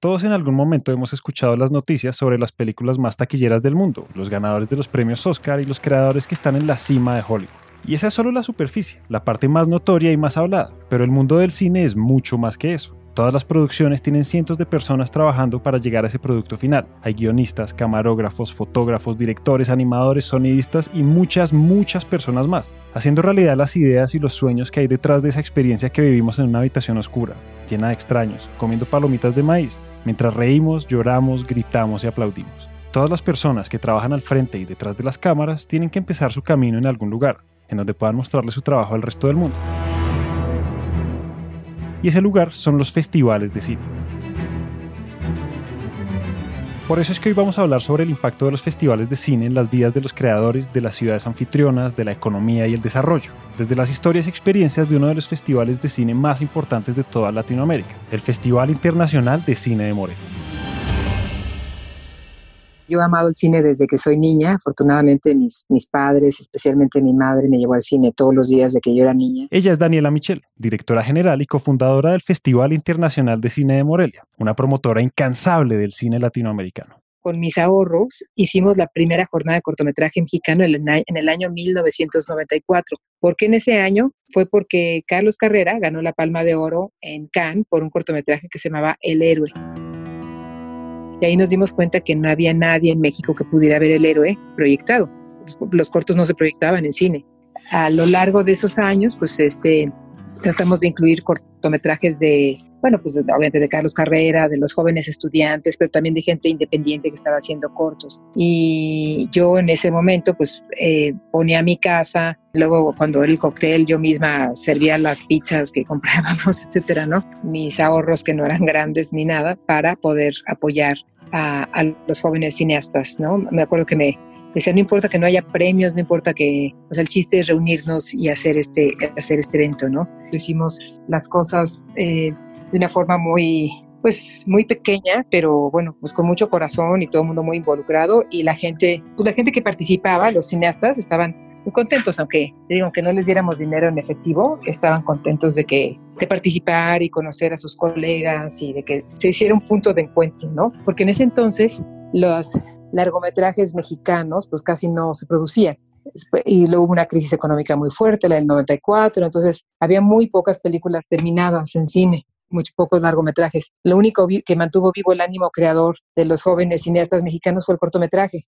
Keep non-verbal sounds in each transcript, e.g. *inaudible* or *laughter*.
Todos en algún momento hemos escuchado las noticias sobre las películas más taquilleras del mundo, los ganadores de los premios Oscar y los creadores que están en la cima de Hollywood. Y esa es solo la superficie, la parte más notoria y más hablada, pero el mundo del cine es mucho más que eso. Todas las producciones tienen cientos de personas trabajando para llegar a ese producto final. Hay guionistas, camarógrafos, fotógrafos, directores, animadores, sonidistas y muchas, muchas personas más, haciendo realidad las ideas y los sueños que hay detrás de esa experiencia que vivimos en una habitación oscura, llena de extraños, comiendo palomitas de maíz, mientras reímos, lloramos, gritamos y aplaudimos. Todas las personas que trabajan al frente y detrás de las cámaras tienen que empezar su camino en algún lugar, en donde puedan mostrarle su trabajo al resto del mundo. Y ese lugar son los festivales de cine. Por eso es que hoy vamos a hablar sobre el impacto de los festivales de cine en las vidas de los creadores, de las ciudades anfitrionas, de la economía y el desarrollo, desde las historias y experiencias de uno de los festivales de cine más importantes de toda Latinoamérica, el Festival Internacional de Cine de Morelia. Yo he amado el cine desde que soy niña. Afortunadamente mis, mis padres, especialmente mi madre, me llevó al cine todos los días de que yo era niña. Ella es Daniela Michel, directora general y cofundadora del Festival Internacional de Cine de Morelia, una promotora incansable del cine latinoamericano con mis ahorros hicimos la primera jornada de cortometraje mexicano en el año 1994. ¿Por qué en ese año? Fue porque Carlos Carrera ganó la Palma de Oro en Cannes por un cortometraje que se llamaba El Héroe. Y ahí nos dimos cuenta que no había nadie en México que pudiera ver el héroe proyectado. Los cortos no se proyectaban en cine. A lo largo de esos años, pues este, tratamos de incluir cortometrajes de, bueno, pues obviamente de Carlos Carrera, de los jóvenes estudiantes, pero también de gente independiente que estaba haciendo cortos. Y yo en ese momento, pues eh, ponía mi casa, luego cuando el cóctel yo misma servía las pizzas que *laughs* comprábamos, etcétera, ¿no? Mis ahorros que no eran grandes ni nada para poder apoyar a, a los jóvenes cineastas, ¿no? Me acuerdo que me, Decía, no importa que no haya premios, no importa que, o sea, el chiste es reunirnos y hacer este, hacer este evento, ¿no? Hicimos las cosas eh, de una forma muy, pues muy pequeña, pero bueno, pues con mucho corazón y todo el mundo muy involucrado y la gente, pues la gente que participaba, los cineastas, estaban muy contentos, aunque digo, aunque no les diéramos dinero en efectivo, estaban contentos de que de participar y conocer a sus colegas y de que se hiciera un punto de encuentro, ¿no? Porque en ese entonces los largometrajes mexicanos pues casi no se producían. Y luego hubo una crisis económica muy fuerte, la del 94, entonces había muy pocas películas terminadas en cine, muy pocos largometrajes. Lo único que mantuvo vivo el ánimo creador de los jóvenes cineastas mexicanos fue el cortometraje.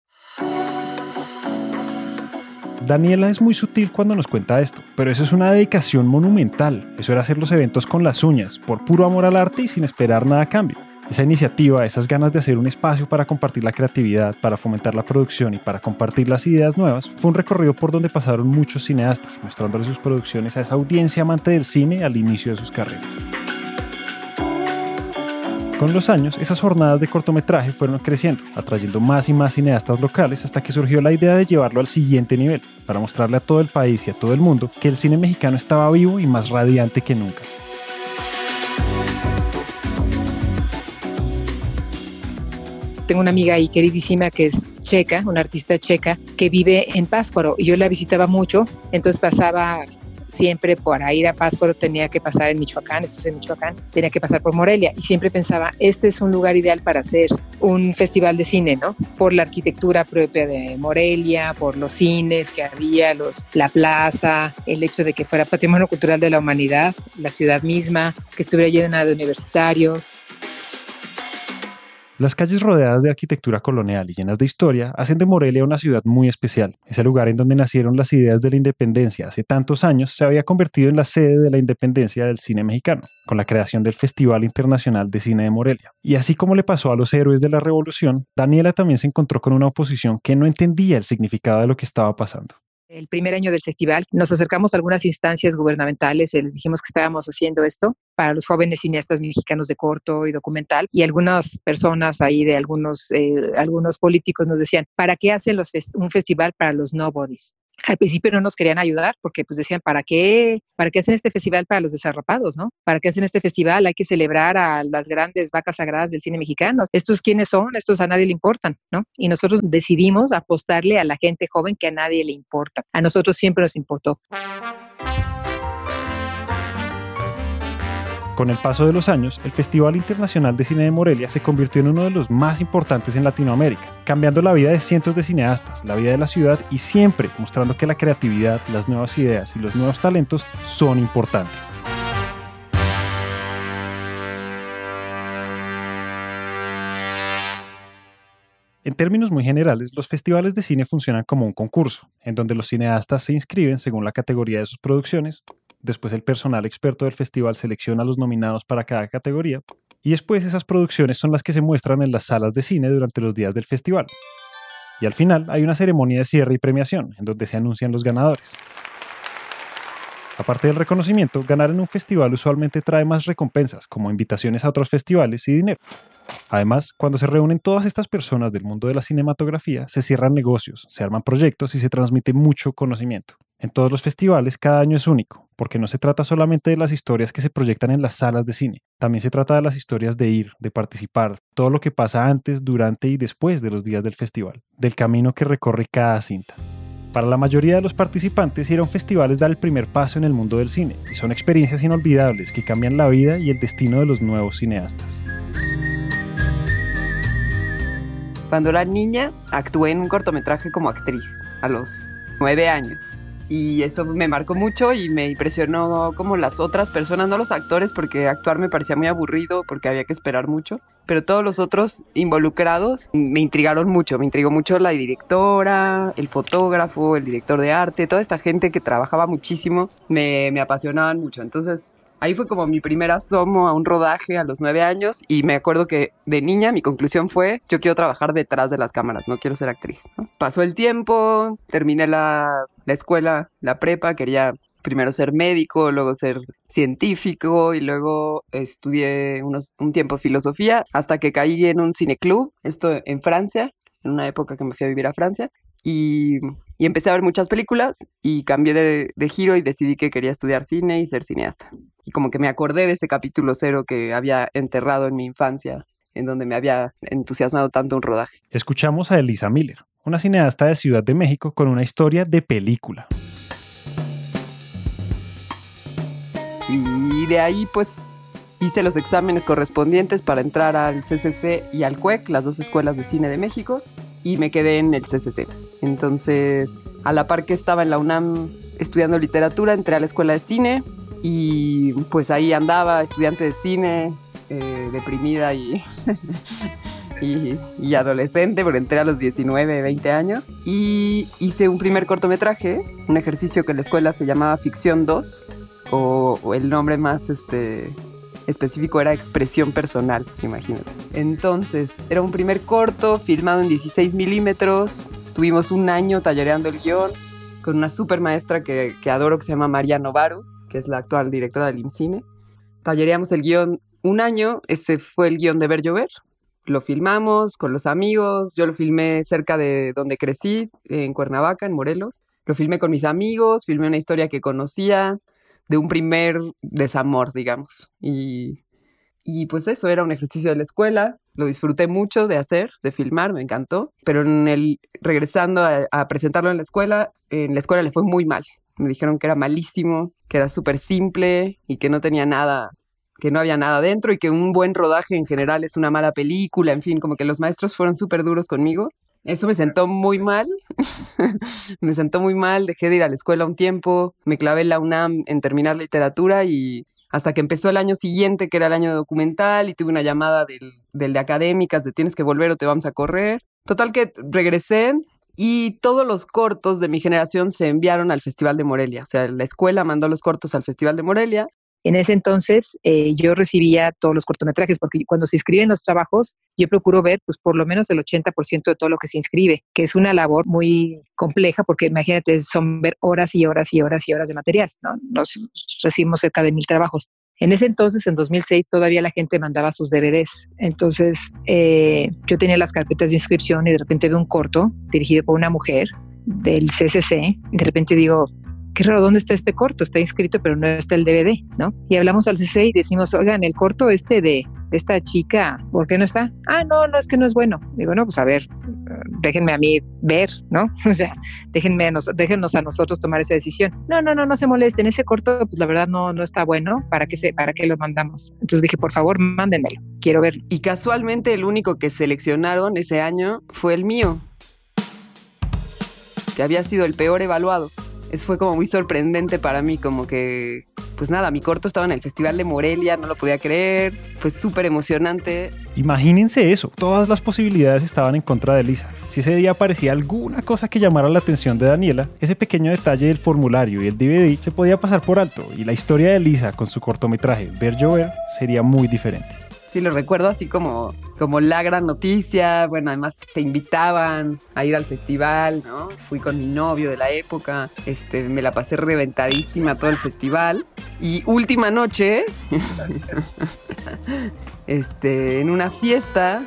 Daniela es muy sutil cuando nos cuenta esto, pero eso es una dedicación monumental. Eso era hacer los eventos con las uñas, por puro amor al arte y sin esperar nada a cambio. Esa iniciativa, esas ganas de hacer un espacio para compartir la creatividad, para fomentar la producción y para compartir las ideas nuevas, fue un recorrido por donde pasaron muchos cineastas, mostrándole sus producciones a esa audiencia amante del cine al inicio de sus carreras. Con los años, esas jornadas de cortometraje fueron creciendo, atrayendo más y más cineastas locales hasta que surgió la idea de llevarlo al siguiente nivel, para mostrarle a todo el país y a todo el mundo que el cine mexicano estaba vivo y más radiante que nunca. Tengo una amiga ahí queridísima que es checa, una artista checa, que vive en Pátzcuaro y yo la visitaba mucho, entonces pasaba siempre por ir a Pátzcuaro tenía que pasar en Michoacán, esto es en Michoacán, tenía que pasar por Morelia y siempre pensaba, este es un lugar ideal para hacer un festival de cine, ¿no? Por la arquitectura propia de Morelia, por los cines que había, los, la plaza, el hecho de que fuera patrimonio cultural de la humanidad, la ciudad misma, que estuviera llena de universitarios, las calles rodeadas de arquitectura colonial y llenas de historia hacen de Morelia una ciudad muy especial. Ese lugar en donde nacieron las ideas de la independencia hace tantos años se había convertido en la sede de la independencia del cine mexicano, con la creación del Festival Internacional de Cine de Morelia. Y así como le pasó a los héroes de la revolución, Daniela también se encontró con una oposición que no entendía el significado de lo que estaba pasando. El primer año del festival, nos acercamos a algunas instancias gubernamentales, y les dijimos que estábamos haciendo esto para los jóvenes cineastas mexicanos de corto y documental, y algunas personas ahí de algunos, eh, algunos políticos nos decían, ¿para qué hacen los un festival para los nobodies? Al principio no nos querían ayudar porque pues decían, ¿para qué? ¿Para qué hacen este festival para los desarrapados, no? ¿Para qué hacen este festival? Hay que celebrar a las grandes vacas sagradas del cine mexicano. ¿Estos quiénes son? Estos a nadie le importan, ¿no? Y nosotros decidimos apostarle a la gente joven que a nadie le importa. A nosotros siempre nos importó. Con el paso de los años, el Festival Internacional de Cine de Morelia se convirtió en uno de los más importantes en Latinoamérica, cambiando la vida de cientos de cineastas, la vida de la ciudad y siempre mostrando que la creatividad, las nuevas ideas y los nuevos talentos son importantes. En términos muy generales, los festivales de cine funcionan como un concurso, en donde los cineastas se inscriben según la categoría de sus producciones después el personal experto del festival selecciona a los nominados para cada categoría, y después esas producciones son las que se muestran en las salas de cine durante los días del festival. Y al final hay una ceremonia de cierre y premiación, en donde se anuncian los ganadores. Aparte del reconocimiento, ganar en un festival usualmente trae más recompensas, como invitaciones a otros festivales y dinero. Además, cuando se reúnen todas estas personas del mundo de la cinematografía, se cierran negocios, se arman proyectos y se transmite mucho conocimiento. En todos los festivales cada año es único, porque no se trata solamente de las historias que se proyectan en las salas de cine, también se trata de las historias de ir, de participar, todo lo que pasa antes, durante y después de los días del festival, del camino que recorre cada cinta. Para la mayoría de los participantes, ir a un festival es dar el primer paso en el mundo del cine, y son experiencias inolvidables que cambian la vida y el destino de los nuevos cineastas. Cuando era niña, actué en un cortometraje como actriz, a los nueve años y eso me marcó mucho y me impresionó como las otras personas, no los actores, porque actuar me parecía muy aburrido, porque había que esperar mucho, pero todos los otros involucrados me intrigaron mucho, me intrigó mucho la directora, el fotógrafo, el director de arte, toda esta gente que trabajaba muchísimo, me, me apasionaban mucho. Entonces Ahí fue como mi primer asomo a un rodaje a los nueve años y me acuerdo que de niña mi conclusión fue, yo quiero trabajar detrás de las cámaras, no quiero ser actriz. Pasó el tiempo, terminé la, la escuela, la prepa, quería primero ser médico, luego ser científico y luego estudié unos, un tiempo filosofía hasta que caí en un cineclub, esto en Francia, en una época que me fui a vivir a Francia y, empecé a ver muchas películas y cambié de, giro y decidí que quería estudiar cine y ser cineasta. Y como que me acordé de ese capítulo cero que había enterrado en mi infancia, en donde me había entusiasmado tanto un rodaje. Escuchamos a Elisa Miller, una cineasta de Ciudad de México con una historia de película. Y de ahí pues hice los exámenes correspondientes para entrar al CCC y al CUEC, las dos escuelas de cine de México y me quedé en el CCC. Entonces, a la par que estaba en la UNAM estudiando literatura, entré a la escuela de cine y pues ahí andaba, estudiante de cine, eh, deprimida y, *laughs* y, adolescente, porque entré a los 19, 20 años y hice un primer cortometraje, un ejercicio que en la escuela se llamaba Ficción 2 o, o el nombre más este, específico era expresión personal, imagínate. Entonces, era un primer corto filmado en 16 milímetros. Estuvimos un año tallereando el guion con una super maestra que, adoro que se llama María Novaru, que es la actual directora del IMCINE. Tallereamos el guion un año, ese fue el guion de Ver Llover. Lo filmamos con los amigos, yo lo filmé cerca de donde crecí, en Cuernavaca, en Morelos. Lo filmé con mis amigos, filmé una historia que conocía, de un primer desamor, digamos. Y, y pues eso era un ejercicio de la escuela, lo disfruté mucho de hacer, de filmar, me encantó, pero en el regresando a, presentarlo en la escuela, en la escuela le fue muy mal. Me dijeron que era malísimo, que era súper simple y que no tenía nada, que no había nada dentro y que un buen rodaje en general es una mala película, en fin, como que los maestros fueron súper duros conmigo eso me sentó muy mal. *laughs* me sentó muy mal, dejé de ir a la escuela un tiempo, me clavé en la UNAM en terminar literatura y hasta que empezó el año siguiente, que era el año documental, y tuve una llamada del, del de académicas de tienes que volver o te vamos a correr. Total que regresé y todos los cortos de mi generación se enviaron al Festival de Morelia. O sea, la escuela mandó los cortos al Festival de Morelia En ese entonces eh, yo recibía todos los cortometrajes, porque cuando se inscriben los trabajos, yo procuro ver pues por lo menos el 80% de todo lo que se inscribe, que es una labor muy compleja, porque imagínate, son ver horas y horas y horas y horas de material, ¿no? Nos recibimos cerca de mil trabajos. En ese entonces, en 2006, todavía la gente mandaba sus DVDs. Entonces, eh, yo tenía las carpetas de inscripción y de repente veo un corto dirigido por una mujer del CCC. De repente digo, qué raro, ¿dónde está este corto? Está inscrito, pero no está el DVD, ¿no? Y hablamos al CC y decimos, oigan, el corto este de, esta chica, ¿por qué no está? Ah, no, no, es que no es bueno. Digo, no, pues a ver, déjenme a mí ver, ¿no? *laughs* O sea, déjenme a déjennos a nosotros tomar esa decisión. No, no, no, no se molesten, ese corto, pues la verdad no, no está bueno, ¿para qué, se, ¿para qué lo mandamos? Entonces dije, por favor, mándenmelo, quiero verlo. Y casualmente el único que seleccionaron ese año fue el mío, que había sido el peor evaluado fue como muy sorprendente para mí, como que, pues nada, mi corto estaba en el Festival de Morelia, no lo podía creer, fue súper emocionante. Imagínense eso, todas las posibilidades estaban en contra de Lisa. Si ese día aparecía alguna cosa que llamara la atención de Daniela, ese pequeño detalle del formulario y el DVD se podía pasar por alto y la historia de Lisa con su cortometraje Ver Llover sería muy diferente sí lo recuerdo así como, como la gran noticia. Bueno, además te invitaban a ir al festival, ¿no? Fui con mi novio de la época, este, me la pasé reventadísima todo el festival. Y última noche, *laughs* este, en una fiesta,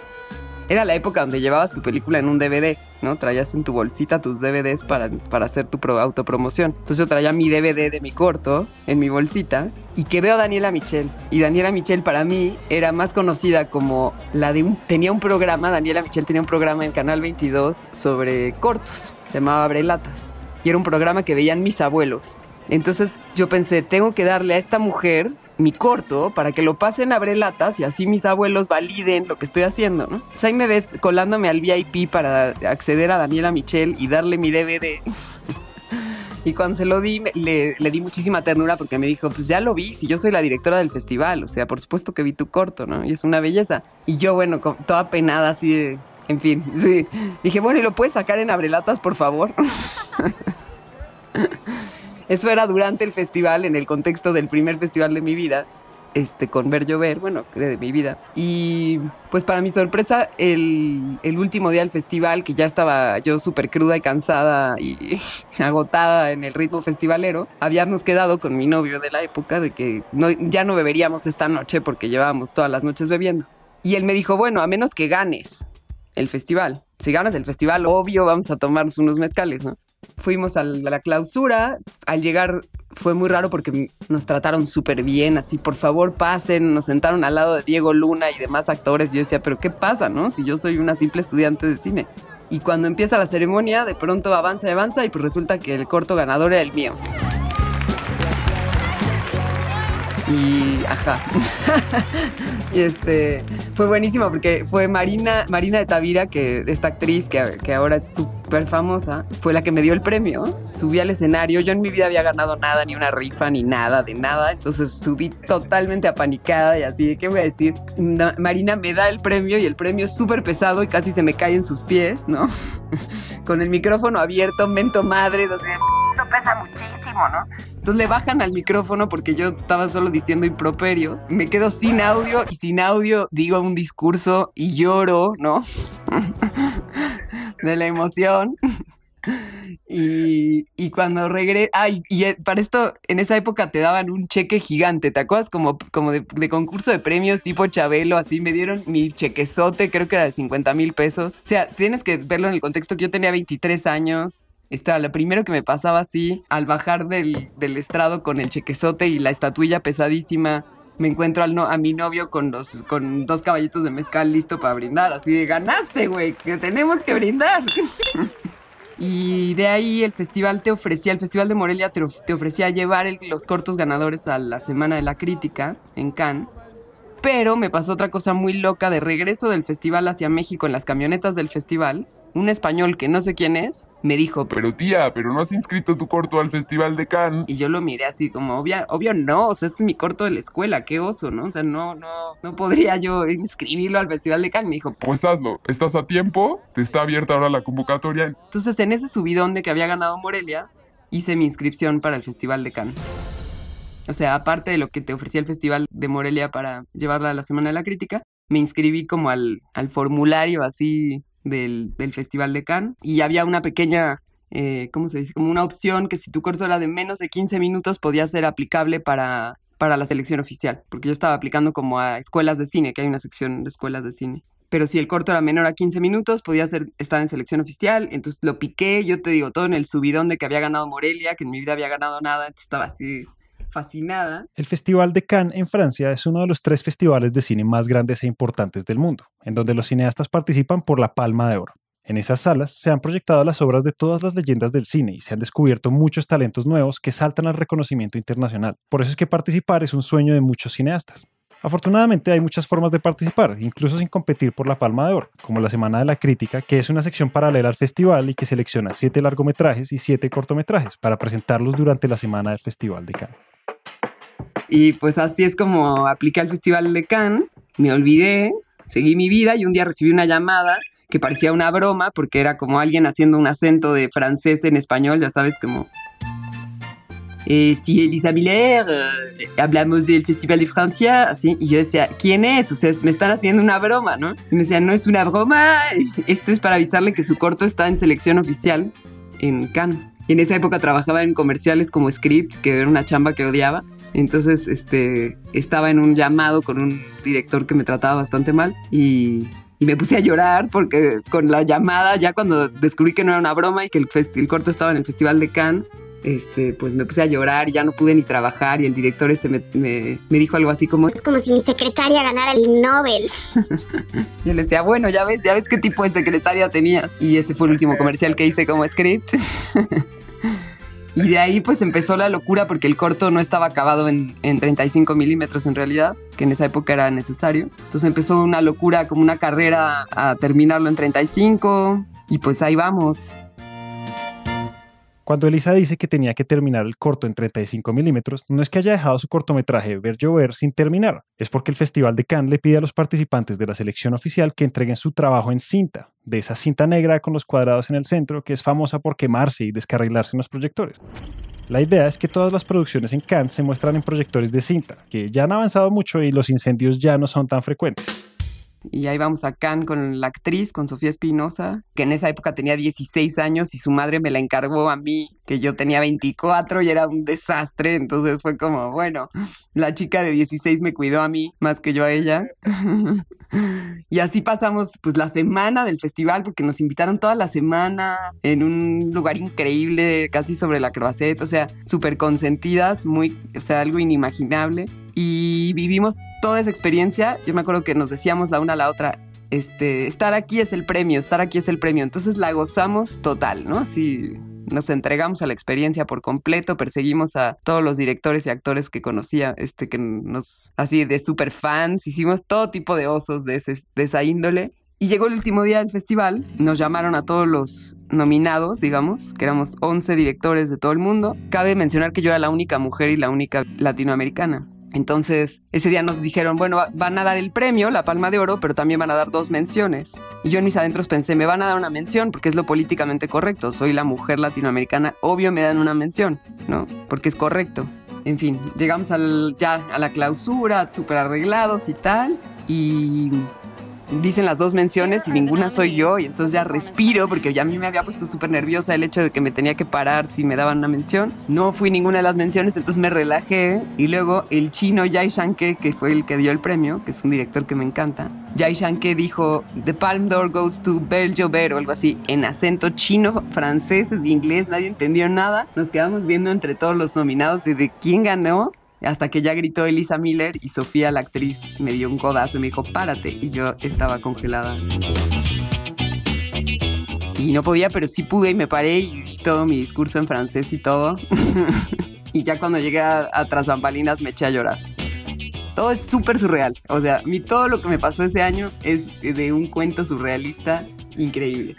era la época donde llevabas tu película en un DVD, ¿no? Traías en tu bolsita tus DVDs para, para hacer tu autopromoción. Entonces yo traía mi DVD de mi corto en mi bolsita y que veo a Daniela Michel. Y Daniela Michel para mí era más conocida como la de un... Tenía un programa, Daniela Michel tenía un programa en Canal 22 sobre cortos, se llamaba Brelatas. Y era un programa que veían mis abuelos. Entonces yo pensé, tengo que darle a esta mujer mi corto para que lo pasen a brelatas y así mis abuelos validen lo que estoy haciendo, ¿no? O sea, ahí me ves colándome al VIP para acceder a Daniela Michel y darle mi DVD. *laughs* y cuando se lo di, le, le, di muchísima ternura porque me dijo, pues ya lo vi, si yo soy la directora del festival, o sea, por supuesto que vi tu corto, ¿no? Y es una belleza. Y yo, bueno, toda penada así de... En fin, *laughs* sí. Dije, bueno, ¿y lo puedes sacar en abrelatas, por favor? *laughs* Eso era durante el festival, en el contexto del primer festival de mi vida, este, con Ver Llover, bueno, de mi vida. Y pues para mi sorpresa, el, el último día del festival, que ya estaba yo súper cruda y cansada y *laughs* agotada en el ritmo festivalero, habíamos quedado con mi novio de la época de que no, ya no beberíamos esta noche porque llevábamos todas las noches bebiendo. Y él me dijo, bueno, a menos que ganes el festival. Si ganas el festival, obvio, vamos a tomarnos unos mezcales, ¿no? Fuimos a la clausura. Al llegar fue muy raro porque nos trataron súper bien, así, por favor pasen, nos sentaron al lado de Diego Luna y demás actores. Yo decía, pero ¿qué pasa, no? Si yo soy una simple estudiante de cine. Y cuando empieza la ceremonia, de pronto avanza y avanza y pues resulta que el corto ganador era el mío. Y ajá. *laughs* y este fue buenísimo porque fue Marina, Marina de Tavira, que esta actriz que, que ahora es súper famosa, fue la que me dio el premio. Subí al escenario. Yo en mi vida había ganado nada, ni una rifa, ni nada, de nada. Entonces subí totalmente apanicada y así, ¿qué voy a decir? Marina me da el premio y el premio es súper pesado y casi se me cae en sus pies, ¿no? *laughs* Con el micrófono abierto, mento madre, o sea, pesa muchísimo, ¿no? Entonces le bajan al micrófono porque yo estaba solo diciendo improperios. Me quedo sin audio y sin audio digo un discurso y lloro, ¿no? *laughs* de la emoción. Y, cuando regresé, ay, y eh, para esto, en esa época te daban un cheque gigante, ¿te acuerdas? Como, como de, concurso de premios tipo Chabelo, así me dieron mi chequezote, creo que era de 50 mil pesos. O sea, tienes que verlo en el contexto que yo tenía 23 años, estaba lo primero que me pasaba así, al bajar del, estrado con el chequezote y la estatuilla pesadísima, me encuentro al no, a mi novio con, los, con dos caballitos de mezcal listo para brindar. Así de, ganaste, güey, que tenemos que brindar. *laughs* y de ahí el festival te ofrecía, el Festival de Morelia te, ofrecía llevar los cortos ganadores a la Semana de la Crítica en Cannes. Pero me pasó otra cosa muy loca de regreso del festival hacia México en las camionetas del festival un español que no sé quién es, me dijo, pero tía, pero no has inscrito tu corto al Festival de Cannes. Y yo lo miré así como, obvio, obvio no, o sea, este es mi corto de la escuela, qué oso, ¿no? O sea, no, no, no podría yo inscribirlo al Festival de Cannes. Me dijo, pues hazlo, estás a tiempo, te está abierta ahora la convocatoria. Entonces, en ese subidón de que había ganado Morelia, hice mi inscripción para el Festival de Cannes. O sea, aparte de lo que te ofrecía el Festival de Morelia para llevarla a la Semana de la Crítica, me inscribí como al, al formulario así del, del, Festival de Cannes y había una pequeña, eh, ¿cómo se dice? Como una opción que si tu corto era de menos de 15 minutos podía ser aplicable para, para la selección oficial, porque yo estaba aplicando como a escuelas de cine, que hay una sección de escuelas de cine. Pero si el corto era menor a 15 minutos, podía ser, estar en selección oficial. Entonces lo piqué, yo te digo, todo en el subidón de que había ganado Morelia, que en mi vida había ganado nada. Entonces estaba así El Festival de Cannes en Francia es uno de los tres festivales de cine más grandes e importantes del mundo, en donde los cineastas participan por la Palma de Oro. En esas salas se han proyectado las obras de todas las leyendas del cine y se han descubierto muchos talentos nuevos que saltan al reconocimiento internacional. Por eso es que participar es un sueño de muchos cineastas. Afortunadamente hay muchas formas de participar, incluso sin competir por la Palma de Oro, como la Semana de la Crítica, que es una sección paralela al festival y que selecciona siete largometrajes y siete cortometrajes para presentarlos durante la Semana del Festival de Cannes. Y pues así es como apliqué al Festival de Cannes, me olvidé, seguí mi vida y un día recibí una llamada que parecía una broma porque era como alguien haciendo un acento de francés en español, ya sabes, como... Eh, sí, Elisa Miller, eh, hablamos del Festival de Francia, así, y yo decía, ¿quién es? O sea, me están haciendo una broma, ¿no? Y me decían, no es una broma, esto es para avisarle que su corto está en selección oficial en Cannes. Y en esa época trabajaba en comerciales como Script, que era una chamba que odiaba. Entonces, este, estaba en un llamado con un director que me trataba bastante mal y, y me puse a llorar porque con la llamada, ya cuando descubrí que no era una broma y que el, el corto estaba en el Festival de Cannes, este, pues me puse a llorar y ya no pude ni trabajar y el director ese me, me, me, dijo algo así como... Es como si mi secretaria ganara el Nobel. *laughs* yo le decía, bueno, ya ves, ya ves qué tipo de secretaria tenías. Y ese fue el último comercial que hice como script. *laughs* Y de ahí pues empezó la locura porque el corto no estaba acabado en, en 35 milímetros en realidad, que en esa época era necesario. Entonces empezó una locura, como una carrera a terminarlo en 35 y pues ahí vamos. Cuando Elisa dice que tenía que terminar el corto en 35 milímetros, no es que haya dejado su cortometraje Ver Llover sin terminar, es porque el Festival de Cannes le pide a los participantes de la selección oficial que entreguen su trabajo en cinta, de esa cinta negra con los cuadrados en el centro que es famosa por quemarse y descarrilarse en los proyectores. La idea es que todas las producciones en Cannes se muestran en proyectores de cinta, que ya han avanzado mucho y los incendios ya no son tan frecuentes. Y ahí vamos a Cannes con la actriz, con Sofía Espinosa, que en esa época tenía 16 años y su madre me la encargó a mí, que yo tenía 24 y era un desastre. Entonces fue como, bueno, la chica de 16 me cuidó a mí más que yo a ella. *laughs* y así pasamos pues la semana del festival, porque nos invitaron toda la semana en un lugar increíble, casi sobre la Croisette, o sea, súper consentidas, muy, o sea, algo inimaginable y vivimos toda esa experiencia. Yo me acuerdo que nos decíamos la una a la otra, este, estar aquí es el premio, estar aquí es el premio. Entonces la gozamos total, ¿no? Así nos entregamos a la experiencia por completo, perseguimos a todos los directores y actores que conocía, este, que nos, así de super fans, hicimos todo tipo de osos de, de esa índole. Y llegó el último día del festival, nos llamaron a todos los nominados, digamos, que éramos 11 directores de todo el mundo. Cabe mencionar que yo era la única mujer y la única latinoamericana. Entonces, ese día nos dijeron, bueno, van a dar el premio, la palma de oro, pero también van a dar dos menciones. Y yo en mis adentros pensé, me van a dar una mención porque es lo políticamente correcto. Soy la mujer latinoamericana, obvio me dan una mención, ¿no? Porque es correcto. En fin, llegamos al, ya a la clausura, súper arreglados y tal. Y dicen las dos menciones y ninguna soy yo y entonces ya respiro porque ya a mí me había puesto súper nerviosa el hecho de que me tenía que parar si me daban una mención. No fui ninguna de las menciones, entonces me relajé y luego el chino Jai Shanke, que fue el que dio el premio, que es un director que me encanta, Jai Shanke dijo The Palm d'Or goes to Bel Jover o algo así en acento chino, francés, inglés, nadie entendió nada. Nos quedamos viendo entre todos los nominados de, de quién ganó hasta que ya gritó Elisa Miller y Sofía, la actriz, me dio un codazo y me dijo, párate. Y yo estaba congelada. Y no podía, pero sí pude y me paré y todo mi discurso en francés y todo. *laughs* y ya cuando llegué a, a Tras Bambalinas me eché a llorar. Todo es súper surreal. O sea, mi, todo lo que me pasó ese año es de un cuento surrealista Increíble.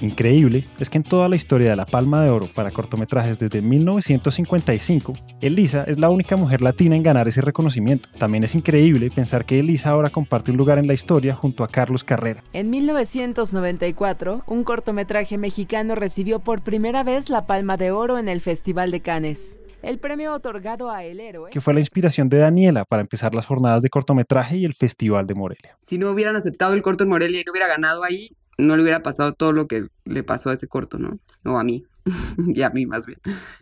Increíble es que en toda la historia de la Palma de Oro para cortometrajes desde 1955, Elisa es la única mujer latina en ganar ese reconocimiento. También es increíble pensar que Elisa ahora comparte un lugar en la historia junto a Carlos Carrera. En 1994, un cortometraje mexicano recibió por primera vez la Palma de Oro en el Festival de Cannes. El premio otorgado a El Héroe. que fue la inspiración de Daniela para empezar las jornadas de cortometraje y el Festival de Morelia. Si no hubieran aceptado el corto en Morelia y no hubiera ganado ahí, no le hubiera pasado todo lo que le pasó a ese corto, ¿no? O a mí. *laughs* y a mí más bien.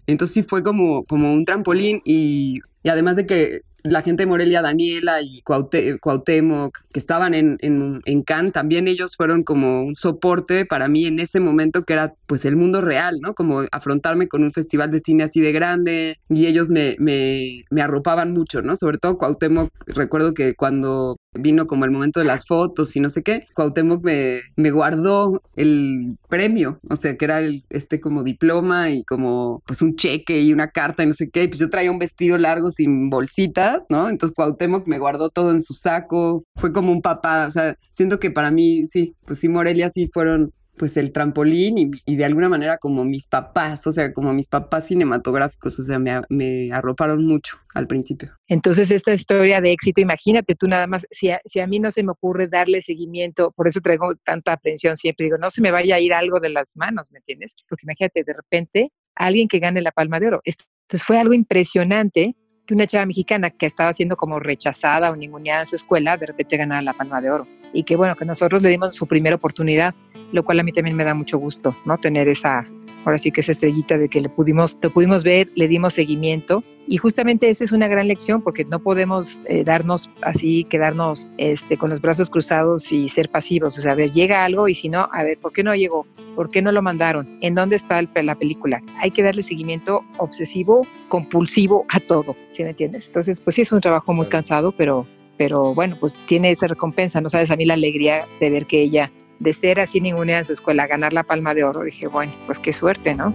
Entonces sí fue como, como un trampolín y, además de que la gente de Morelia, Daniela y Cuaute- Cuauhtémoc, que estaban en, en, en Cannes, también ellos fueron como un soporte para mí en ese momento que era pues el mundo real, ¿no? Como afrontarme con un festival de cine así de grande y ellos me, me, me arropaban mucho, ¿no? Sobre todo Cuauhtémoc, recuerdo que cuando vino como el momento de las fotos y no sé qué, Cuauhtémoc me, me guardó el premio, o sea, que era el, este como diploma y como pues un cheque y una carta y no sé qué, y pues yo traía un vestido largo sin bolsitas, ¿no? Entonces Cuauhtémoc me guardó todo en su saco, fue como un papá, o sea, siento que para mí, sí, pues sí, Morelia sí fueron pues el trampolín y, de alguna manera como mis papás, o sea, como mis papás cinematográficos, o sea, me, me arroparon mucho al principio. Entonces, esta historia de éxito, imagínate tú nada más, si a, si a mí no se me ocurre darle seguimiento, por eso traigo tanta aprensión siempre, digo, no se me vaya a ir algo de las manos, ¿me entiendes? Porque imagínate, de repente, alguien que gane la palma de oro. Entonces fue algo impresionante que una chava mexicana que estaba siendo como rechazada o ninguneada en su escuela, de repente ganara la palma de oro. Y que bueno, que nosotros le dimos su primera oportunidad, lo cual a mí también me da mucho gusto, ¿no? Tener esa, ahora sí que esa estrellita de que le pudimos, lo pudimos ver, le dimos seguimiento. Y justamente esa es una gran lección porque no podemos eh, darnos así, quedarnos este, con los brazos cruzados y ser pasivos. O sea, a ver, llega algo y si no, a ver, ¿por qué no llegó? ¿Por qué no lo mandaron? ¿En dónde está el, la película? Hay que darle seguimiento obsesivo, compulsivo a todo, ¿sí me entiendes? Entonces, pues sí es un trabajo muy cansado, pero, pero bueno, pues tiene esa recompensa, ¿no sabes? A mí la alegría de ver que ella, de ser así ninguna en su escuela, ganar la palma de oro, dije, bueno, pues qué suerte, ¿no?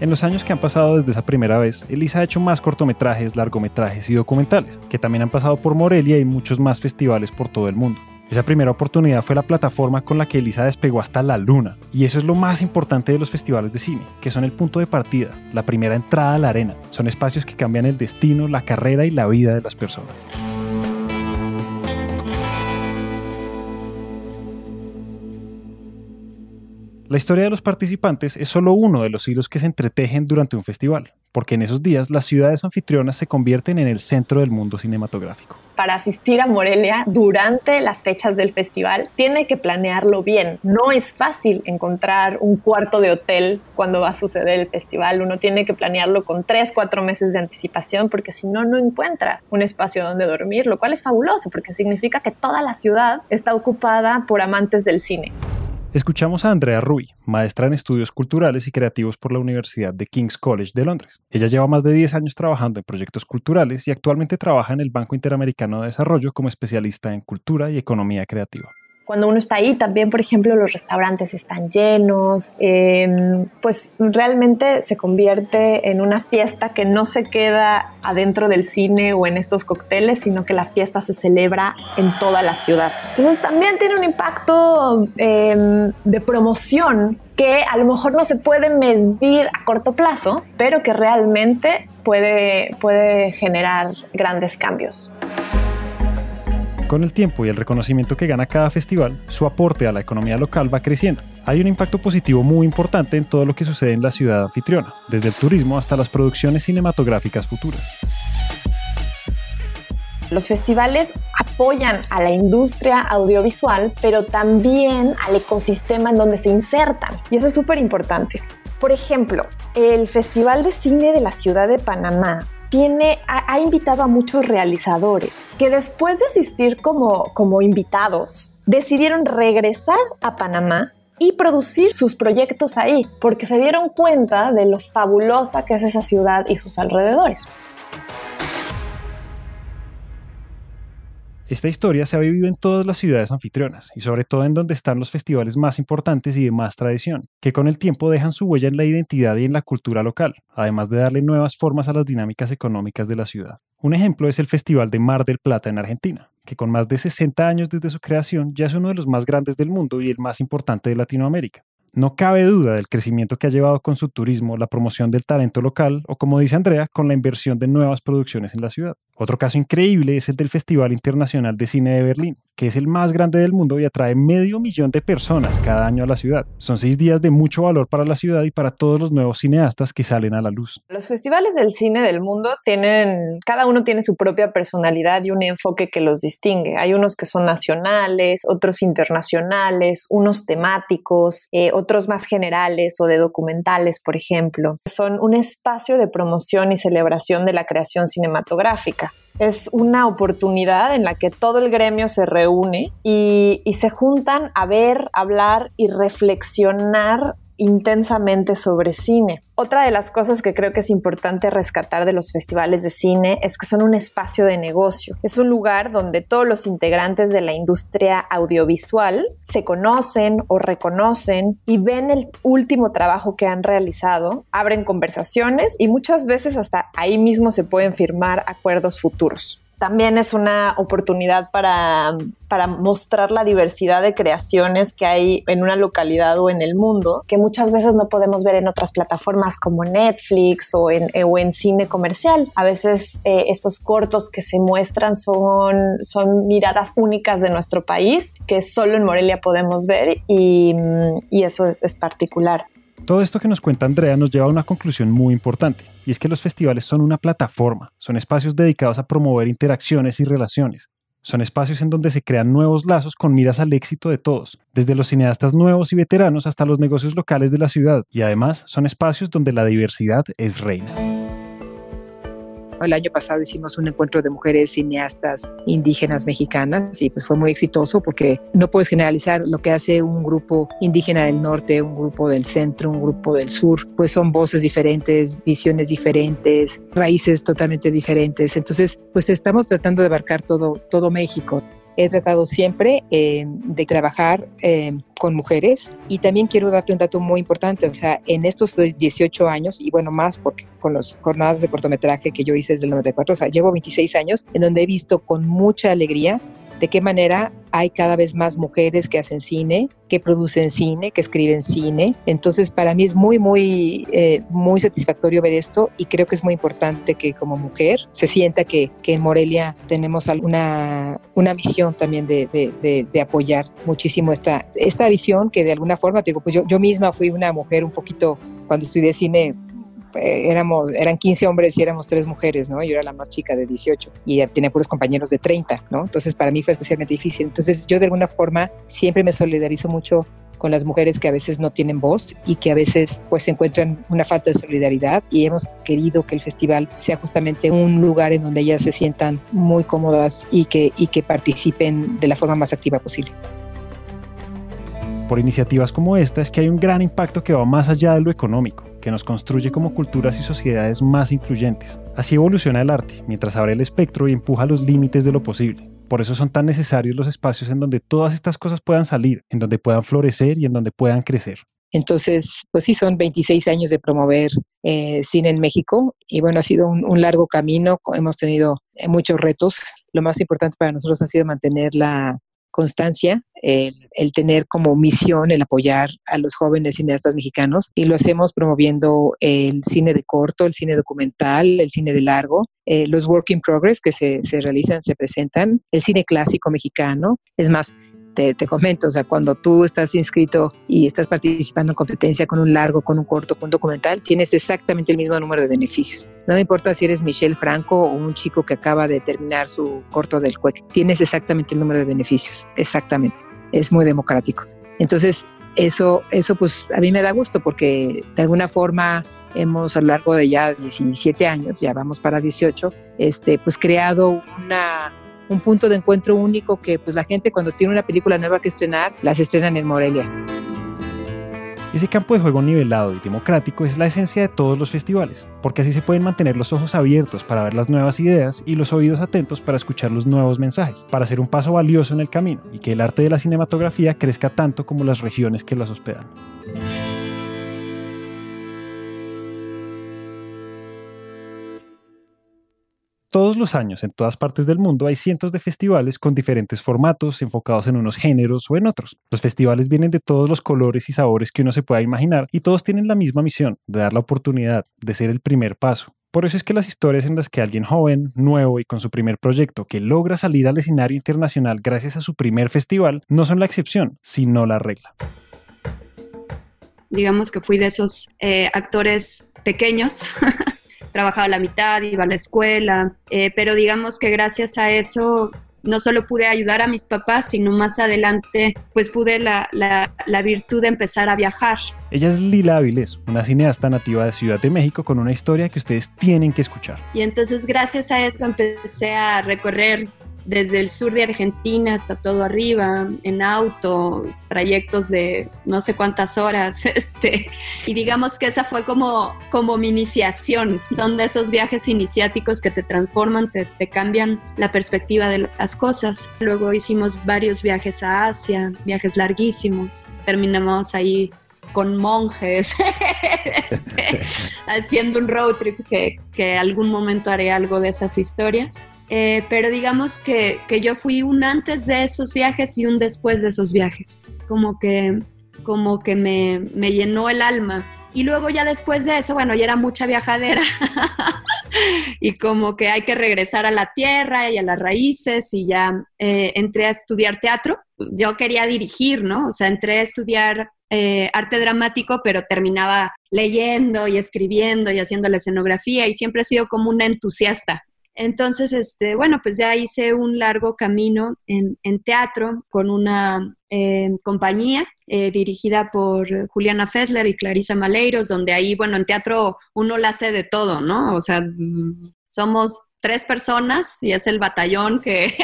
En los años que han pasado desde esa primera vez, Elisa ha hecho más cortometrajes, largometrajes y documentales, que también han pasado por Morelia y muchos más festivales por todo el mundo. Esa primera oportunidad fue la plataforma con la que Elisa despegó hasta la luna, y eso es lo más importante de los festivales de cine, que son el punto de partida, la primera entrada a la arena. Son espacios que cambian el destino, la carrera y la vida de las personas. La historia de los participantes es solo uno de los hilos que se entretejen durante un festival, porque en esos días las ciudades anfitrionas se convierten en el centro del mundo cinematográfico. Para asistir a Morelia durante las fechas del festival, tiene que planearlo bien. No es fácil encontrar un cuarto de hotel cuando va a suceder el festival. Uno tiene que planearlo con tres, cuatro meses de anticipación, porque si no, no encuentra un espacio donde dormir, lo cual es fabuloso, porque significa que toda la ciudad está ocupada por amantes del cine. Escuchamos a Andrea Rui, maestra en estudios culturales y creativos por la Universidad de King's College de Londres. Ella lleva más de 10 años trabajando en proyectos culturales y actualmente trabaja en el Banco Interamericano de Desarrollo como especialista en cultura y economía creativa. Cuando uno está ahí, también, por ejemplo, los restaurantes están llenos, eh, pues realmente se convierte en una fiesta que no se queda adentro del cine o en estos cócteles, sino que la fiesta se celebra en toda la ciudad. Entonces también tiene un impacto eh, de promoción que a lo mejor no se puede medir a corto plazo, pero que realmente puede, puede generar grandes cambios. Con el tiempo y el reconocimiento que gana cada festival, su aporte a la economía local va creciendo. Hay un impacto positivo muy importante en todo lo que sucede en la ciudad anfitriona, desde el turismo hasta las producciones cinematográficas futuras. Los festivales apoyan a la industria audiovisual, pero también al ecosistema en donde se insertan. Y eso es súper importante. Por ejemplo, el Festival de Cine de la Ciudad de Panamá tiene, ha, invitado a muchos realizadores que después de asistir como, como invitados, decidieron regresar a Panamá y producir sus proyectos ahí, porque se dieron cuenta de lo fabulosa que es esa ciudad y sus alrededores. Esta historia se ha vivido en todas las ciudades anfitrionas y sobre todo en donde están los festivales más importantes y de más tradición, que con el tiempo dejan su huella en la identidad y en la cultura local, además de darle nuevas formas a las dinámicas económicas de la ciudad. Un ejemplo es el Festival de Mar del Plata en Argentina, que con más de 60 años desde su creación ya es uno de los más grandes del mundo y el más importante de Latinoamérica. No cabe duda del crecimiento que ha llevado con su turismo, la promoción del talento local o, como dice Andrea, con la inversión de nuevas producciones en la ciudad. Otro caso increíble es el del Festival Internacional de Cine de Berlín, que es el más grande del mundo y atrae medio millón de personas cada año a la ciudad. Son seis días de mucho valor para la ciudad y para todos los nuevos cineastas que salen a la luz. Los festivales del cine del mundo tienen, cada uno tiene su propia personalidad y un enfoque que los distingue. Hay unos que son nacionales, otros internacionales, unos temáticos, eh, otros más generales o de documentales, por ejemplo. Son un espacio de promoción y celebración de la creación cinematográfica. Es una oportunidad en la que todo el gremio se reúne y, se juntan a ver, hablar y reflexionar intensamente sobre cine. Otra de las cosas que creo que es importante rescatar de los festivales de cine es que son un espacio de negocio. Es un lugar donde todos los integrantes de la industria audiovisual se conocen o reconocen y ven el último trabajo que han realizado, abren conversaciones y muchas veces hasta ahí mismo se pueden firmar acuerdos futuros también es una oportunidad para, para, mostrar la diversidad de creaciones que hay en una localidad o en el mundo, que muchas veces no podemos ver en otras plataformas como Netflix o en, o en cine comercial. A veces eh, estos cortos que se muestran son, son miradas únicas de nuestro país, que solo en Morelia podemos ver y, y eso es, es particular. Todo esto que nos cuenta Andrea nos lleva a una conclusión muy importante, y es que los festivales son una plataforma, son espacios dedicados a promover interacciones y relaciones. Son espacios en donde se crean nuevos lazos con miras al éxito de todos, desde los cineastas nuevos y veteranos hasta los negocios locales de la ciudad, y además son espacios donde la diversidad es reina. El año pasado hicimos un encuentro de mujeres cineastas indígenas mexicanas y pues fue muy exitoso porque no puedes generalizar lo que hace un grupo indígena del norte, un grupo del centro, un grupo del sur, pues son voces diferentes, visiones diferentes, raíces totalmente diferentes. Entonces, pues estamos tratando de abarcar todo, todo México he tratado siempre eh, de trabajar eh, con mujeres. Y también quiero darte un dato muy importante, o sea, en estos 18 años y bueno, más porque con las jornadas de cortometraje que yo hice desde el 94, o sea, llevo 26 años en donde he visto con mucha alegría de qué manera hay cada vez más mujeres que hacen cine, que producen cine, que escriben cine. Entonces, para mí es muy, muy, eh, muy satisfactorio ver esto y creo que es muy importante que como mujer se sienta que, que en Morelia tenemos alguna una misión también de, de, de, apoyar muchísimo esta, esta visión que de alguna forma, digo, pues yo, yo misma fui una mujer un poquito, cuando estudié cine, eh, éramos, eran 15 hombres y éramos tres mujeres, ¿no? Yo era la más chica de 18 y tenía puros compañeros de 30, ¿no? Entonces para mí fue especialmente difícil. Entonces yo de alguna forma siempre me solidarizo mucho con las mujeres que a veces no tienen voz y que a veces pues encuentran una falta de solidaridad y hemos querido que el festival sea justamente un lugar en donde ellas se sientan muy cómodas y que, y que participen de la forma más activa posible por iniciativas como esta es que hay un gran impacto que va más allá de lo económico, que nos construye como culturas y sociedades más incluyentes. Así evoluciona el arte, mientras abre el espectro y empuja los límites de lo posible. Por eso son tan necesarios los espacios en donde todas estas cosas puedan salir, en donde puedan florecer y en donde puedan crecer. Entonces, pues sí, son 26 años de promover eh, cine en México y bueno, ha sido un, largo camino, hemos tenido eh, muchos retos. Lo más importante para nosotros ha sido mantener la, constancia, el, el, tener como misión el apoyar a los jóvenes cineastas mexicanos y lo hacemos promoviendo el cine de corto, el cine documental, el cine de largo, eh, los work in progress que se, se realizan, se presentan, el cine clásico mexicano. Es más, te, te, comento, o sea, cuando tú estás inscrito y estás participando en competencia con un largo, con un corto, con un documental, tienes exactamente el mismo número de beneficios. No me importa si eres Michelle Franco o un chico que acaba de terminar su corto del CUEC, tienes exactamente el número de beneficios, exactamente. Es muy democrático. Entonces, eso, eso pues a mí me da gusto porque de alguna forma hemos a lo largo de ya 17 años, ya vamos para 18, este, pues creado una un punto de encuentro único que pues la gente cuando tiene una película nueva que estrenar, las estrenan en Morelia. Ese campo de juego nivelado y democrático es la esencia de todos los festivales, porque así se pueden mantener los ojos abiertos para ver las nuevas ideas y los oídos atentos para escuchar los nuevos mensajes, para hacer un paso valioso en el camino y que el arte de la cinematografía crezca tanto como las regiones que las hospedan. Todos los años, en todas partes del mundo, hay cientos de festivales con diferentes formatos, enfocados en unos géneros o en otros. Los festivales vienen de todos los colores y sabores que uno se pueda imaginar y todos tienen la misma misión, de dar la oportunidad, de ser el primer paso. Por eso es que las historias en las que alguien joven, nuevo y con su primer proyecto que logra salir al escenario internacional gracias a su primer festival no son la excepción, sino la regla. Digamos que fui de esos eh, actores pequeños *laughs* trabajaba a la mitad, iba a la escuela, eh, pero digamos que gracias a eso no solo pude ayudar a mis papás, sino más adelante pues pude la, la, virtud de empezar a viajar. Ella es Lila Avilés, una cineasta nativa de Ciudad de México con una historia que ustedes tienen que escuchar. Y entonces gracias a eso empecé a recorrer desde el sur de Argentina hasta todo arriba, en auto, trayectos de no sé cuántas horas, *laughs* este, y digamos que esa fue como, como mi iniciación, son de esos viajes iniciáticos que te transforman, te, te cambian la perspectiva de las cosas. Luego hicimos varios viajes a Asia, viajes larguísimos, terminamos ahí con monjes, *laughs* este, *laughs* haciendo un road trip que, que algún momento haré algo de esas historias. Eh, pero digamos que, que, yo fui un antes de esos viajes y un después de esos viajes, como que, como que me, me llenó el alma. Y luego ya después de eso, bueno, ya era mucha viajadera *laughs* y como que hay que regresar a la tierra y a las raíces y ya eh, entré a estudiar teatro. Yo quería dirigir, ¿no? O sea, entré a estudiar eh, arte dramático, pero terminaba leyendo y escribiendo y haciendo la escenografía y siempre he sido como una entusiasta entonces, este, bueno, pues ya hice un largo camino en, teatro con una eh, compañía eh, dirigida por Juliana Fessler y Clarisa Maleiros, donde ahí, bueno, en teatro uno la hace de todo, ¿no? O sea, somos tres personas y es el batallón *laughs* que,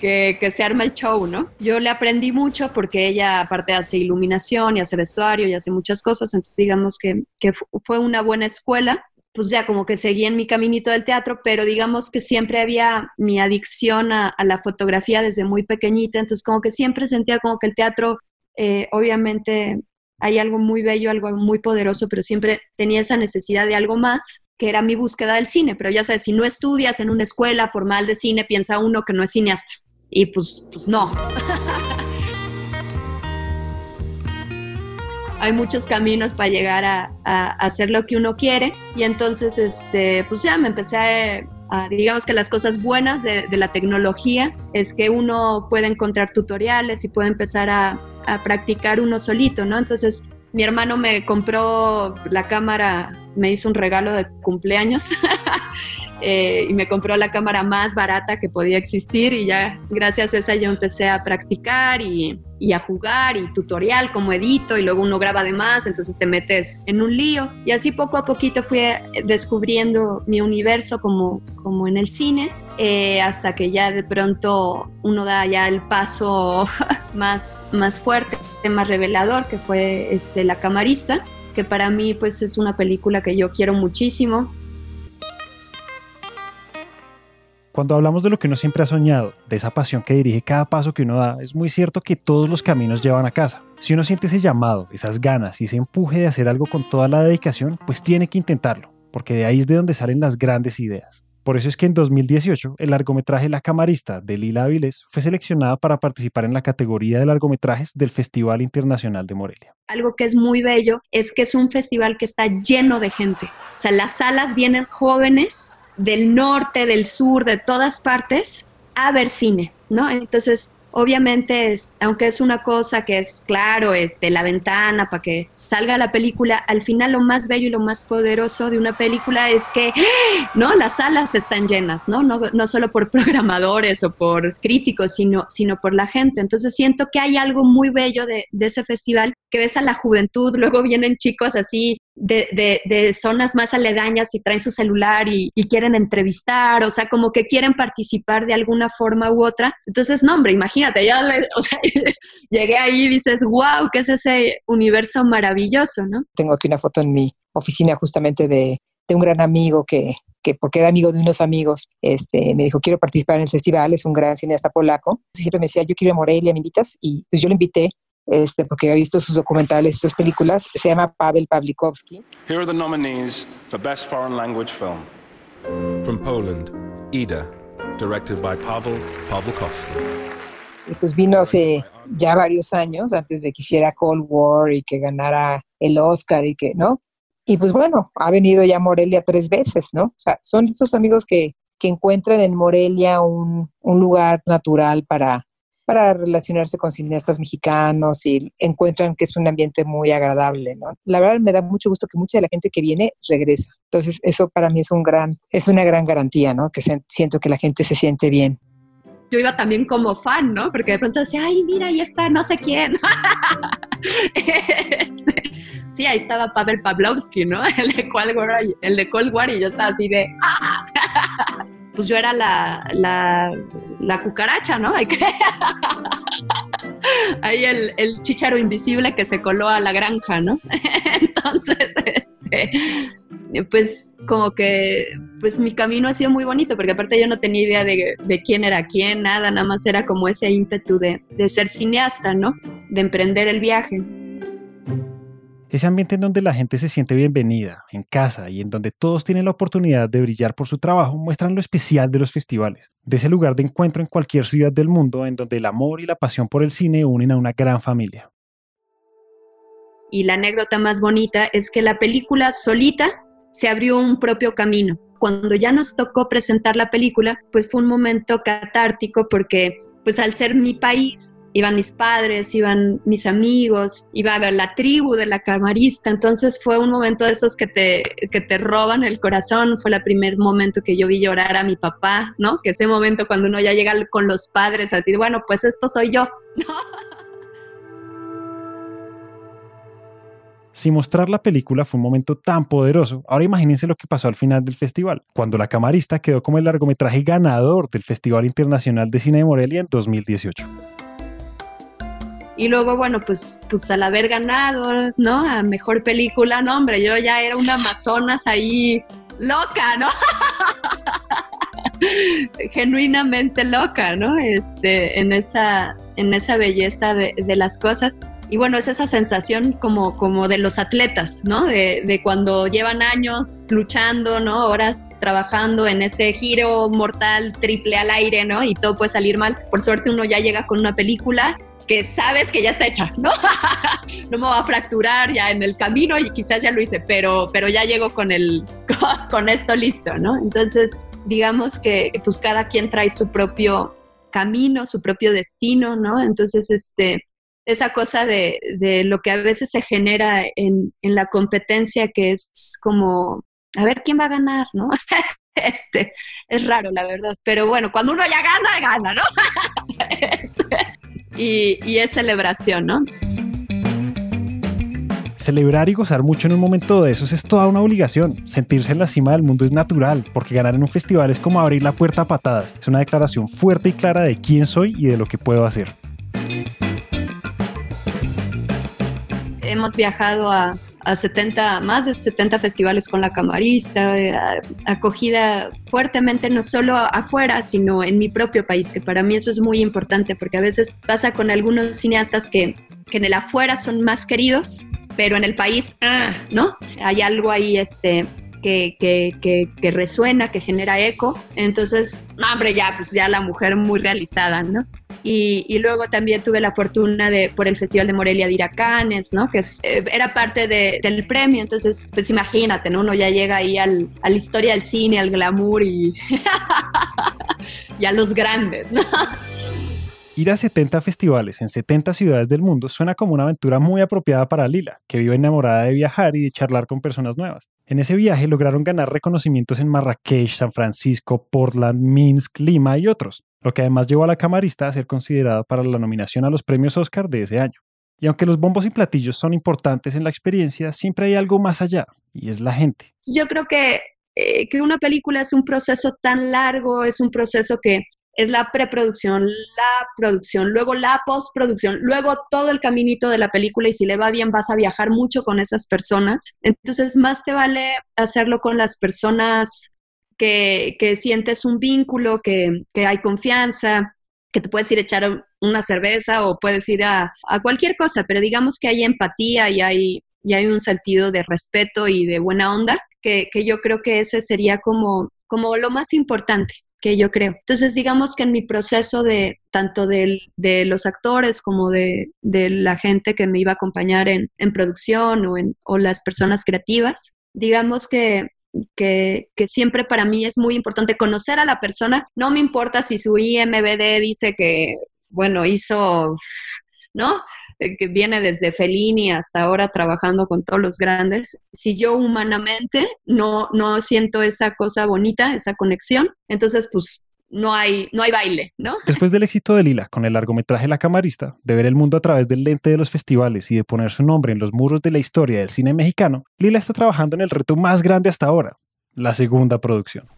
que, se arma el show, ¿no? Yo le aprendí mucho porque ella aparte hace iluminación y hace vestuario y hace muchas cosas, entonces digamos que, que fue una buena escuela pues ya como que seguí en mi caminito del teatro, pero digamos que siempre había mi adicción a, la fotografía desde muy pequeñita, entonces como que siempre sentía como que el teatro, eh, obviamente hay algo muy bello, algo muy poderoso, pero siempre tenía esa necesidad de algo más, que era mi búsqueda del cine, pero ya sabes, si no estudias en una escuela formal de cine, piensa uno que no es cineasta, y pues, pues no. *laughs* hay muchos caminos para llegar a, hacer lo que uno quiere. Y entonces, este, pues ya me empecé a, digamos que las cosas buenas de, la tecnología es que uno puede encontrar tutoriales y puede empezar a, a practicar uno solito, ¿no? Entonces, mi hermano me compró la cámara, me hizo un regalo de cumpleaños *laughs* Eh, y me compró la cámara más barata que podía existir y ya gracias a esa yo empecé a practicar y, y, a jugar y tutorial como edito y luego uno graba de más, entonces te metes en un lío. Y así poco a poquito fui descubriendo mi universo como, como en el cine eh, hasta que ya de pronto uno da ya el paso *laughs* más, más fuerte, más revelador que fue este, La Camarista que para mí pues es una película que yo quiero muchísimo Cuando hablamos de lo que uno siempre ha soñado, de esa pasión que dirige cada paso que uno da, es muy cierto que todos los caminos llevan a casa. Si uno siente ese llamado, esas ganas y ese empuje de hacer algo con toda la dedicación, pues tiene que intentarlo, porque de ahí es de donde salen las grandes ideas. Por eso es que en 2018 el largometraje La Camarista de Lila Avilés fue seleccionada para participar en la categoría de largometrajes del Festival Internacional de Morelia. Algo que es muy bello es que es un festival que está lleno de gente. O sea, las salas vienen jóvenes del norte, del sur, de todas partes, a ver cine, ¿no? Entonces, obviamente, aunque es una cosa que es claro, es de la ventana para que salga la película, al final lo más bello y lo más poderoso de una película es que, ¿no? Las salas están llenas, ¿no? No, no solo por *laughs* programadores o por críticos, sino, sino por la gente. Entonces siento que hay algo muy bello de, de ese festival, que ves a la juventud, luego vienen chicos así de, de, zonas más aledañas y traen su celular y, quieren entrevistar, o sea, como que quieren participar de alguna forma u otra. Entonces, no, hombre, imagínate, ya *laughs* *laughs* llegué ahí y dices, wow, ¿qué es ese universo maravilloso, no? Tengo aquí una foto en mi oficina justamente de, de un gran amigo que, que porque era amigo de unos amigos, este, me dijo, quiero participar en el festival, es un gran cineasta polaco. Siempre me decía, yo quiero ir a Morelia, ¿me invitas? Y pues yo lo invité este, porque he visto sus documentales, sus películas. Se llama Pavel Pawlikowski. Here are the nominees for Best Foreign Language Film. From Poland, Ida, directed by Pavel Pawlikowski. Y pues vino hace ya varios años, antes de que hiciera Cold War y que ganara el Oscar y que, ¿no? Y pues bueno, ha venido ya a Morelia tres veces, ¿no? O sea, son estos amigos que, que encuentran en Morelia un, un lugar natural para, para relacionarse con cineastas mexicanos y encuentran que es un ambiente muy agradable, ¿no? La verdad me da mucho gusto que mucha de la gente que viene regresa. Entonces, eso para mí es un gran es una gran garantía, ¿no? Que se, siento que la gente se siente bien. Yo iba también como fan, ¿no? Porque de pronto decía, ay, mira, ahí está no sé quién. *laughs* Este, sí, ahí estaba Pavel Pavlovsky, ¿no? *laughs* El de Cold War, el de Cold War y yo estaba así de... ¡Ah! Pues yo era la, la, la cucaracha, ¿no? *laughs* Ahí el, el chicharo invisible que se coló a la granja, ¿no? *laughs* Entonces, este, pues como que, pues mi camino ha sido muy bonito, porque aparte yo no tenía idea de, de quién era quién, nada, nada más era como ese ímpetu de, de ser cineasta, ¿no? De emprender el viaje. Ese ambiente en donde la gente se siente bienvenida, en casa y en donde todos tienen la oportunidad de brillar por su trabajo muestran lo especial de los festivales, de ese lugar de encuentro en cualquier ciudad del mundo en donde el amor y la pasión por el cine unen a una gran familia. Y la anécdota más bonita es que la película solita se abrió un propio camino. Cuando ya nos tocó presentar la película, pues fue un momento catártico porque pues al ser mi país iban mis padres, iban mis amigos, iba a ver la tribu de la camarista, entonces fue un momento de esos que te, que te roban el corazón, fue el primer momento que yo vi llorar a mi papá, ¿no? Que ese momento cuando uno ya llega con los padres, así, bueno, pues esto soy yo, *laughs* ¿no? Si mostrar la película fue un momento tan poderoso, ahora imagínense lo que pasó al final del festival, cuando la camarista quedó como el largometraje ganador del Festival Internacional de Cine de Morelia en 2018. Y luego, bueno, pues, pues al haber ganado, ¿no? A mejor película, no, hombre, yo ya era una Amazonas ahí loca, ¿no? *laughs* Genuinamente loca, ¿no? Este, en esa, en esa belleza de, de, las cosas. Y bueno, es esa sensación como, como de los atletas, ¿no? De, de, cuando llevan años luchando, ¿no? Horas trabajando en ese giro mortal triple al aire, ¿no? Y todo puede salir mal. Por suerte uno ya llega con una película que sabes que ya está hecha, ¿no? *laughs* no me va a fracturar ya en el camino y quizás ya lo hice, pero, pero ya llego con, el, *laughs* con esto listo, ¿no? Entonces, digamos que pues cada quien trae su propio camino, su propio destino, ¿no? Entonces, este, esa cosa de, de lo que a veces se genera en, en, la competencia que es como, a ver quién va a ganar, ¿no? *laughs* Este, es raro, la verdad, pero bueno, cuando uno ya gana, gana, ¿no? Este, y, es celebración, ¿no? Celebrar y gozar mucho en un momento de esos es toda una obligación. Sentirse en la cima del mundo es natural, porque ganar en un festival es como abrir la puerta a patadas. Es una declaración fuerte y clara de quién soy y de lo que puedo hacer. Hemos viajado a, a 70, más de 70 festivales con la camarista, eh, acogida fuertemente no solo afuera, sino en mi propio país, que para mí eso es muy importante, porque a veces pasa con algunos cineastas que, que en el afuera son más queridos, pero en el país, ah, ¿no? Hay algo ahí este, que, resuena, que genera eco. Entonces, no, hombre, ya, pues ya la mujer muy realizada, ¿no? Y, luego también tuve la fortuna de, por el Festival de Morelia, de ir a Cannes, ¿no? Que eh, era parte de, del premio. Entonces, pues imagínate, ¿no? Uno ya llega ahí a la historia del cine, al glamour y, *laughs* y a los grandes, ¿no? Ir a 70 festivales en 70 ciudades del mundo suena como una aventura muy apropiada para Lila, que vive enamorada de viajar y de charlar con personas nuevas. En ese viaje lograron ganar reconocimientos en Marrakech, San Francisco, Portland, Minsk, Lima y otros, lo que además llevó a la camarista a ser considerada para la nominación a los premios Oscar de ese año. Y aunque los bombos y platillos son importantes en la experiencia, siempre hay algo más allá, y es la gente. Yo creo que, eh, que una película es un proceso tan largo, es un proceso que es la preproducción, la producción, luego la postproducción, luego todo el caminito de la película y si le va bien vas a viajar mucho con esas personas. Entonces, más te vale hacerlo con las personas que, que sientes un vínculo, que, que, hay confianza, que te puedes ir a echar una cerveza o puedes ir a, a cualquier cosa, pero digamos que hay empatía y hay, y hay un sentido de respeto y de buena onda, que, que yo creo que ese sería como, como lo más importante que yo creo. Entonces, digamos que en mi proceso de tanto de los actores como de, la gente que me iba a acompañar en, producción o, en, o las personas creativas, digamos que que, que, siempre para mí es muy importante conocer a la persona. No me importa si su IMBD dice que, bueno, hizo, ¿no? Eh, que viene desde Fellini hasta ahora trabajando con todos los grandes, si yo humanamente no, no siento esa cosa bonita, esa conexión, entonces pues no hay, no hay baile, ¿no? Después del éxito de Lila con el largometraje La Camarista, de ver el mundo a través del lente de los festivales y de poner su nombre en los muros de la historia del cine mexicano, Lila está trabajando en el reto más grande hasta ahora, la segunda producción.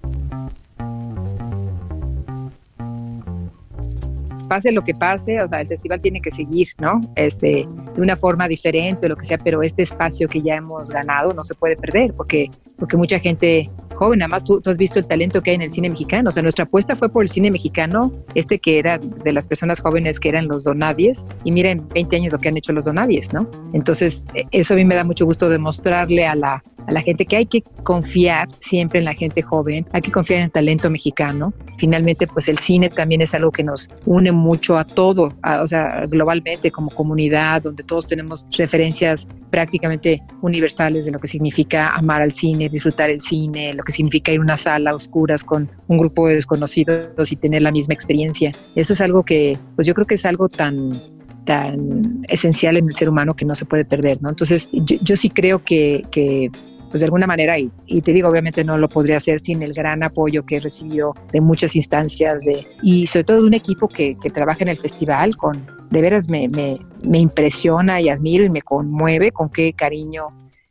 Pase lo que pase, o sea, el festival tiene que seguir, ¿no? Este, de una forma diferente o lo que sea, pero este espacio que ya hemos ganado no se puede perder porque, porque mucha gente joven, además tú, tú has visto el talento que hay en el cine mexicano, o sea, nuestra apuesta fue por el cine mexicano, este que era de las personas jóvenes que eran los donadies, y miren 20 años lo que han hecho los donadies, ¿no? Entonces, e, eso a mí me da mucho gusto demostrarle a la, a la gente que hay que confiar siempre en la gente joven, hay que confiar en el talento mexicano. Finalmente, pues el cine también es algo que nos une mucho a todo, o sea, globalmente como comunidad, donde todos tenemos referencias prácticamente universales de lo que significa amar al cine, disfrutar el cine, lo que significa ir a una sala a oscuras con un grupo de desconocidos y tener la misma experiencia. Eso es algo que, pues yo creo que es algo tan tan esencial en el ser humano que no se puede perder, ¿no? Entonces, yo, sí creo que, que pues de alguna manera, y, y, te digo, obviamente no lo podría hacer sin el gran apoyo que he recibido de muchas instancias de, y sobre todo de un equipo que, que trabaja en el festival con, de veras me, me, impresiona y admiro y me conmueve con qué cariño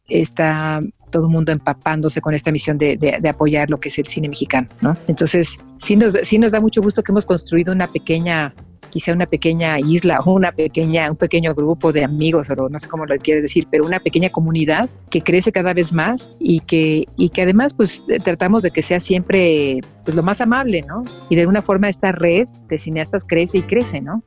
está todo el mundo empapándose con esta misión de, de, de, apoyar lo que es el cine mexicano, ¿no? Entonces, sí nos, sí nos da mucho gusto que hemos construido una pequeña quizá una pequeña isla o una pequeña, un pequeño grupo de amigos, o no sé cómo lo quieres decir, pero una pequeña comunidad que crece cada vez más y que, y que además pues tratamos de que sea siempre pues lo más amable, ¿no? Y de alguna forma esta red de cineastas crece y crece, ¿no?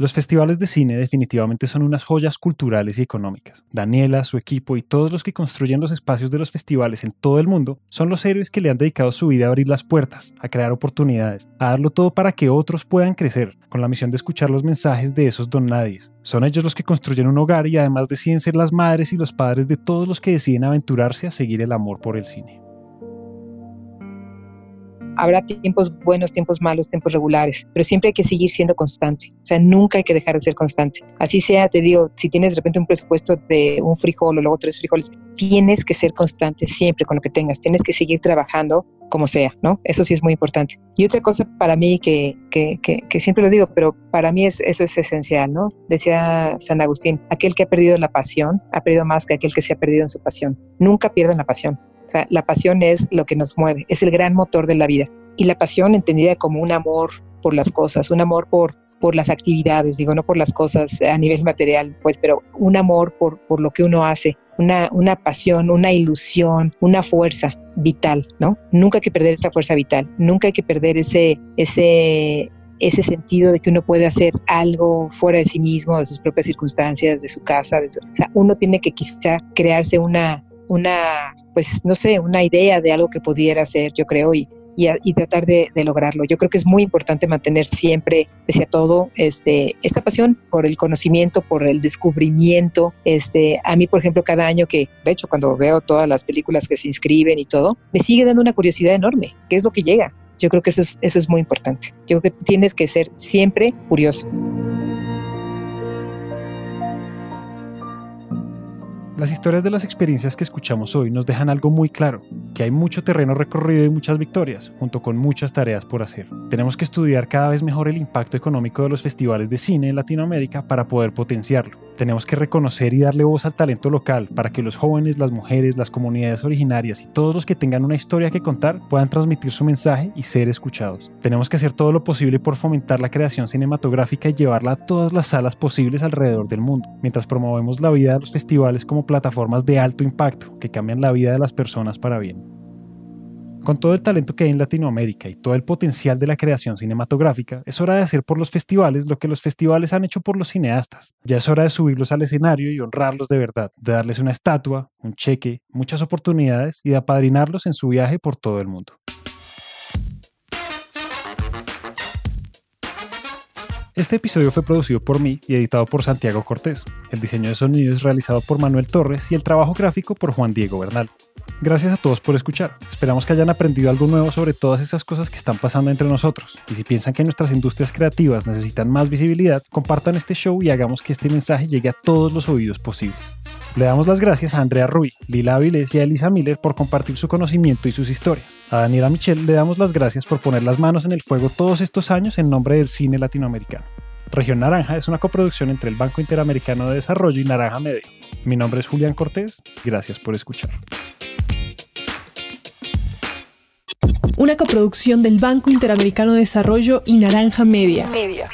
Los festivales de cine definitivamente son unas joyas culturales y económicas. Daniela, su equipo y todos los que construyen los espacios de los festivales en todo el mundo son los héroes que le han dedicado su vida a abrir las puertas, a crear oportunidades, a darlo todo para que otros puedan crecer, con la misión de escuchar los mensajes de esos don. Son ellos los que construyen un hogar y además deciden ser las madres y los padres de todos los que deciden aventurarse a seguir el amor por el cine habrá tiempos buenos, tiempos malos, tiempos regulares, pero siempre hay que seguir siendo constante. O sea, nunca hay que dejar de ser constante. Así sea, te digo, si tienes de repente un presupuesto de un frijol o luego tres frijoles, tienes que ser constante siempre con lo que tengas. Tienes que seguir trabajando como sea, ¿no? Eso sí es muy importante. Y otra cosa para mí que, que, que, siempre lo digo, pero para mí es, eso es esencial, ¿no? Decía San Agustín, aquel que ha perdido la pasión ha perdido más que aquel que se ha perdido en su pasión. Nunca pierdan la pasión la pasión es lo que nos mueve, es el gran motor de la vida. Y la pasión entendida como un amor por las cosas, un amor por, por las actividades, digo, no por las cosas a nivel material, pues, pero un amor por, por lo que uno hace, una, una pasión, una ilusión, una fuerza vital, ¿no? Nunca hay que perder esa fuerza vital, nunca hay que perder ese, ese, ese sentido de que uno puede hacer algo fuera de sí mismo, de sus propias circunstancias, de su casa, o sea, uno tiene que quizá crearse una, una, pues no sé, una idea de algo que pudiera ser, yo creo, y, y, tratar de, lograrlo. Yo creo que es muy importante mantener siempre, decía todo, este, esta pasión por el conocimiento, por el descubrimiento. Este, a mí, por ejemplo, cada año que, de hecho, cuando veo todas las películas que se inscriben y todo, me sigue dando una curiosidad enorme. ¿Qué es lo que llega? Yo creo que eso es, eso es muy importante. Yo creo que tienes que ser siempre curioso. Las historias de las experiencias que escuchamos hoy nos dejan algo muy claro, que hay mucho terreno recorrido y muchas victorias, junto con muchas tareas por hacer. Tenemos que estudiar cada vez mejor el impacto económico de los festivales de cine en Latinoamérica para poder potenciarlo. Tenemos que reconocer y darle voz al talento local para que los jóvenes, las mujeres, las comunidades originarias y todos los que tengan una historia que contar puedan transmitir su mensaje y ser escuchados. Tenemos que hacer todo lo posible por fomentar la creación cinematográfica y llevarla a todas las salas posibles alrededor del mundo, mientras promovemos la vida de los festivales como plataformas de alto impacto que cambian la vida de las personas para bien. Con todo el talento que hay en Latinoamérica y todo el potencial de la creación cinematográfica, es hora de hacer por los festivales lo que los festivales han hecho por los cineastas. Ya es hora de subirlos al escenario y honrarlos de verdad, de darles una estatua, un cheque, muchas oportunidades y de apadrinarlos en su viaje por todo el mundo. Este episodio fue producido por mí y editado por Santiago Cortés. El diseño de sonido es realizado por Manuel Torres y el trabajo gráfico por Juan Diego Bernal. Gracias a todos por escuchar. Esperamos que hayan aprendido algo nuevo sobre todas esas cosas que están pasando entre nosotros. Y si piensan que nuestras industrias creativas necesitan más visibilidad, compartan este show y hagamos que este mensaje llegue a todos los oídos posibles. Le damos las gracias a Andrea Rui, Lila Avilés y a Elisa Miller por compartir su conocimiento y sus historias. A Daniela Michel le damos las gracias por poner las manos en el fuego todos estos años en nombre del cine latinoamericano. Región Naranja es una coproducción entre el Banco Interamericano de Desarrollo y Naranja Medio. Mi nombre es Julián Cortés. Gracias por escuchar. una coproducción del Banco Interamericano de Desarrollo y Naranja Media. Media.